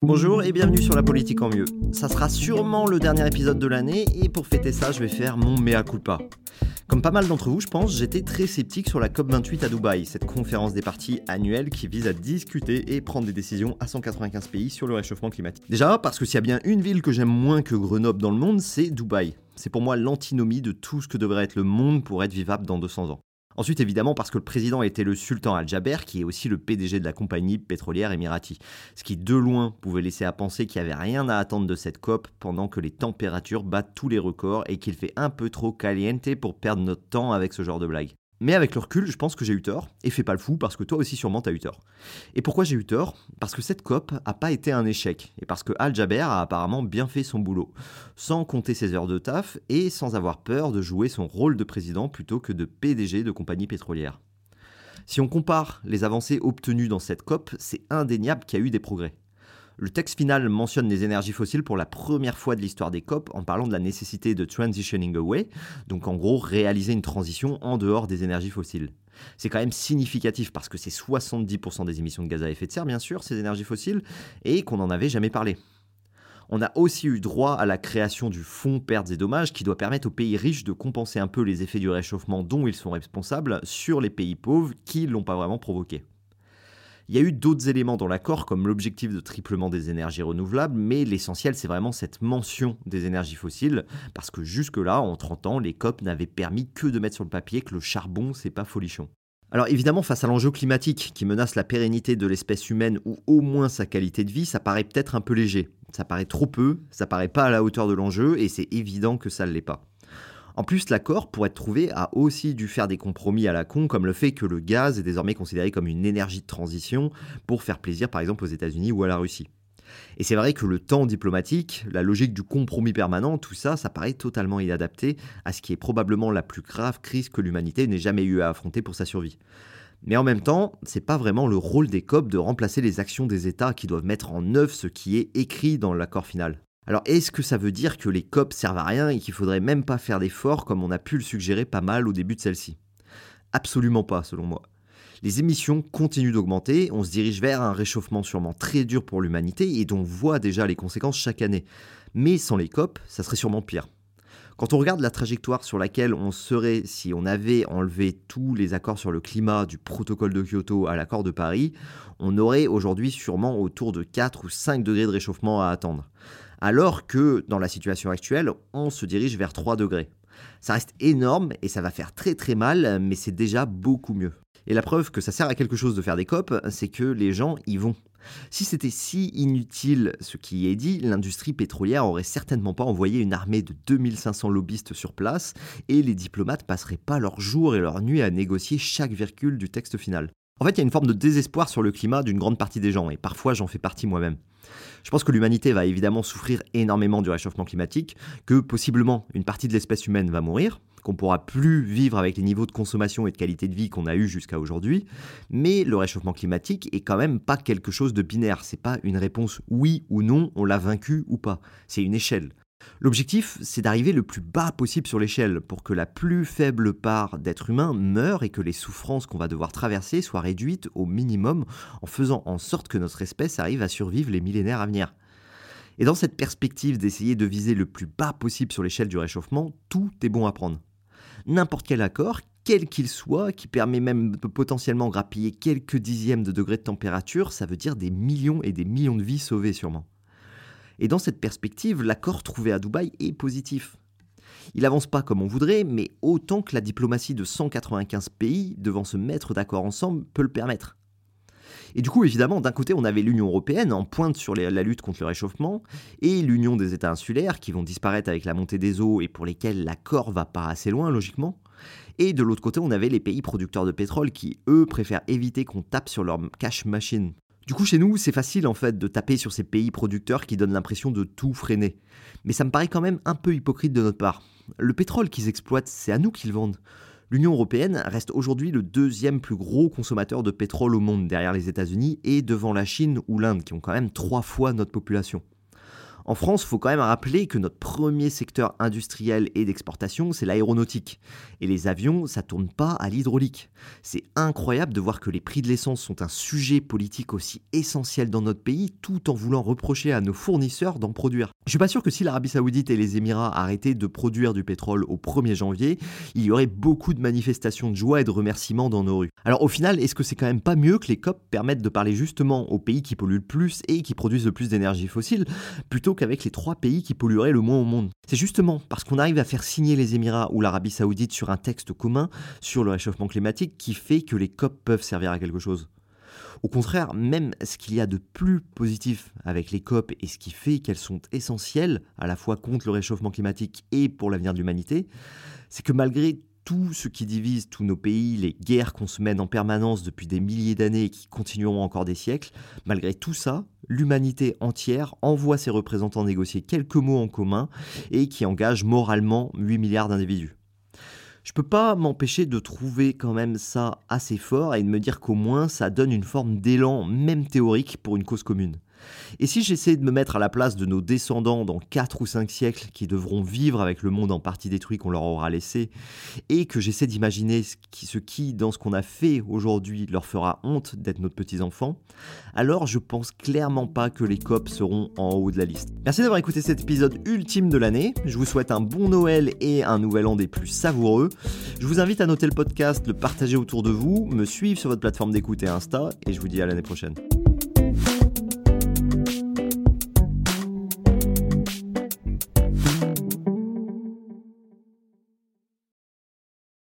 Bonjour et bienvenue sur La Politique en Mieux. Ça sera sûrement le dernier épisode de l'année et pour fêter ça, je vais faire mon mea culpa. Comme pas mal d'entre vous, je pense, j'étais très sceptique sur la COP28 à Dubaï, cette conférence des partis annuelle qui vise à discuter et prendre des décisions à 195 pays sur le réchauffement climatique. Déjà, parce que s'il y a bien une ville que j'aime moins que Grenoble dans le monde, c'est Dubaï. C'est pour moi l'antinomie de tout ce que devrait être le monde pour être vivable dans 200 ans. Ensuite, évidemment, parce que le président était le sultan Al-Jaber, qui est aussi le PDG de la compagnie pétrolière émirati. Ce qui, de loin, pouvait laisser à penser qu'il n'y avait rien à attendre de cette COP pendant que les températures battent tous les records et qu'il fait un peu trop caliente pour perdre notre temps avec ce genre de blague. Mais avec le recul, je pense que j'ai eu tort, et fais pas le fou parce que toi aussi sûrement t'as eu tort. Et pourquoi j'ai eu tort? Parce que cette COP a pas été un échec, et parce que Al Jaber a apparemment bien fait son boulot, sans compter ses heures de taf et sans avoir peur de jouer son rôle de président plutôt que de PDG de compagnie pétrolière. Si on compare les avancées obtenues dans cette COP, c'est indéniable qu'il y a eu des progrès. Le texte final mentionne les énergies fossiles pour la première fois de l'histoire des COP en parlant de la nécessité de transitioning away, donc en gros réaliser une transition en dehors des énergies fossiles. C'est quand même significatif parce que c'est 70% des émissions de gaz à effet de serre, bien sûr, ces énergies fossiles, et qu'on n'en avait jamais parlé. On a aussi eu droit à la création du fonds pertes et dommages qui doit permettre aux pays riches de compenser un peu les effets du réchauffement dont ils sont responsables sur les pays pauvres qui ne l'ont pas vraiment provoqué. Il y a eu d'autres éléments dans l'accord, comme l'objectif de triplement des énergies renouvelables, mais l'essentiel, c'est vraiment cette mention des énergies fossiles, parce que jusque-là, en 30 ans, les COP n'avaient permis que de mettre sur le papier que le charbon, c'est pas folichon. Alors évidemment, face à l'enjeu climatique qui menace la pérennité de l'espèce humaine ou au moins sa qualité de vie, ça paraît peut-être un peu léger. Ça paraît trop peu, ça paraît pas à la hauteur de l'enjeu et c'est évident que ça ne l'est pas. En plus, l'accord, pour être trouvé, a aussi dû faire des compromis à la con, comme le fait que le gaz est désormais considéré comme une énergie de transition pour faire plaisir par exemple aux États-Unis ou à la Russie. Et c'est vrai que le temps diplomatique, la logique du compromis permanent, tout ça, ça paraît totalement inadapté à ce qui est probablement la plus grave crise que l'humanité n'ait jamais eu à affronter pour sa survie. Mais en même temps, c'est pas vraiment le rôle des COP de remplacer les actions des États qui doivent mettre en œuvre ce qui est écrit dans l'accord final. Alors est-ce que ça veut dire que les COP servent à rien et qu'il faudrait même pas faire d'efforts comme on a pu le suggérer pas mal au début de celle-ci? Absolument pas, selon moi. Les émissions continuent d'augmenter, on se dirige vers un réchauffement sûrement très dur pour l'humanité et dont on voit déjà les conséquences chaque année. Mais sans les COP, ça serait sûrement pire. Quand on regarde la trajectoire sur laquelle on serait si on avait enlevé tous les accords sur le climat du protocole de Kyoto à l'accord de Paris, on aurait aujourd'hui sûrement autour de 4 ou 5 degrés de réchauffement à attendre alors que dans la situation actuelle, on se dirige vers 3 degrés. Ça reste énorme et ça va faire très très mal, mais c'est déjà beaucoup mieux. Et la preuve que ça sert à quelque chose de faire des COP, c'est que les gens y vont. Si c'était si inutile ce qui est dit, l'industrie pétrolière aurait certainement pas envoyé une armée de 2500 lobbyistes sur place et les diplomates passeraient pas leur jour et leur nuit à négocier chaque virgule du texte final. En fait, il y a une forme de désespoir sur le climat d'une grande partie des gens, et parfois j'en fais partie moi-même. Je pense que l'humanité va évidemment souffrir énormément du réchauffement climatique, que possiblement une partie de l'espèce humaine va mourir, qu'on pourra plus vivre avec les niveaux de consommation et de qualité de vie qu'on a eu jusqu'à aujourd'hui, mais le réchauffement climatique est quand même pas quelque chose de binaire, c'est pas une réponse oui ou non, on l'a vaincu ou pas, c'est une échelle. L'objectif, c'est d'arriver le plus bas possible sur l'échelle pour que la plus faible part d'êtres humains meure et que les souffrances qu'on va devoir traverser soient réduites au minimum en faisant en sorte que notre espèce arrive à survivre les millénaires à venir. Et dans cette perspective d'essayer de viser le plus bas possible sur l'échelle du réchauffement, tout est bon à prendre. N'importe quel accord, quel qu'il soit, qui permet même de potentiellement grappiller quelques dixièmes de degrés de température, ça veut dire des millions et des millions de vies sauvées sûrement. Et dans cette perspective, l'accord trouvé à Dubaï est positif. Il avance pas comme on voudrait, mais autant que la diplomatie de 195 pays devant se mettre d'accord ensemble peut le permettre. Et du coup, évidemment, d'un côté, on avait l'Union européenne en pointe sur la lutte contre le réchauffement, et l'Union des États insulaires qui vont disparaître avec la montée des eaux et pour lesquels l'accord va pas assez loin, logiquement. Et de l'autre côté, on avait les pays producteurs de pétrole qui, eux, préfèrent éviter qu'on tape sur leur cash machine du coup, chez nous, c'est facile en fait de taper sur ces pays producteurs qui donnent l'impression de tout freiner. Mais ça me paraît quand même un peu hypocrite de notre part. Le pétrole qu'ils exploitent, c'est à nous qu'ils vendent. L'Union européenne reste aujourd'hui le deuxième plus gros consommateur de pétrole au monde, derrière les États-Unis et devant la Chine ou l'Inde, qui ont quand même trois fois notre population. En France, il faut quand même rappeler que notre premier secteur industriel et d'exportation, c'est l'aéronautique. Et les avions, ça tourne pas à l'hydraulique. C'est incroyable de voir que les prix de l'essence sont un sujet politique aussi essentiel dans notre pays, tout en voulant reprocher à nos fournisseurs d'en produire. Je suis pas sûr que si l'Arabie Saoudite et les Émirats arrêtaient de produire du pétrole au 1er janvier, il y aurait beaucoup de manifestations de joie et de remerciements dans nos rues. Alors au final, est-ce que c'est quand même pas mieux que les COP permettent de parler justement aux pays qui polluent le plus et qui produisent le plus d'énergie fossile, plutôt qu'avec les trois pays qui pollueraient le moins au monde C'est justement parce qu'on arrive à faire signer les Émirats ou l'Arabie Saoudite sur un texte commun sur le réchauffement climatique qui fait que les COP peuvent servir à quelque chose. Au contraire, même ce qu'il y a de plus positif avec les COP et ce qui fait qu'elles sont essentielles à la fois contre le réchauffement climatique et pour l'avenir de l'humanité, c'est que malgré tout ce qui divise tous nos pays, les guerres qu'on se mène en permanence depuis des milliers d'années et qui continueront encore des siècles, malgré tout ça, l'humanité entière envoie ses représentants négocier quelques mots en commun et qui engagent moralement 8 milliards d'individus. Je peux pas m'empêcher de trouver quand même ça assez fort et de me dire qu'au moins ça donne une forme d'élan, même théorique, pour une cause commune. Et si j'essaie de me mettre à la place de nos descendants dans 4 ou 5 siècles qui devront vivre avec le monde en partie détruit qu'on leur aura laissé, et que j'essaie d'imaginer ce qui, dans ce qu'on a fait aujourd'hui, leur fera honte d'être nos petits-enfants, alors je pense clairement pas que les COP seront en haut de la liste. Merci d'avoir écouté cet épisode ultime de l'année. Je vous souhaite un bon Noël et un nouvel an des plus savoureux. Je vous invite à noter le podcast, le partager autour de vous, me suivre sur votre plateforme d'écoute et Insta, et je vous dis à l'année prochaine.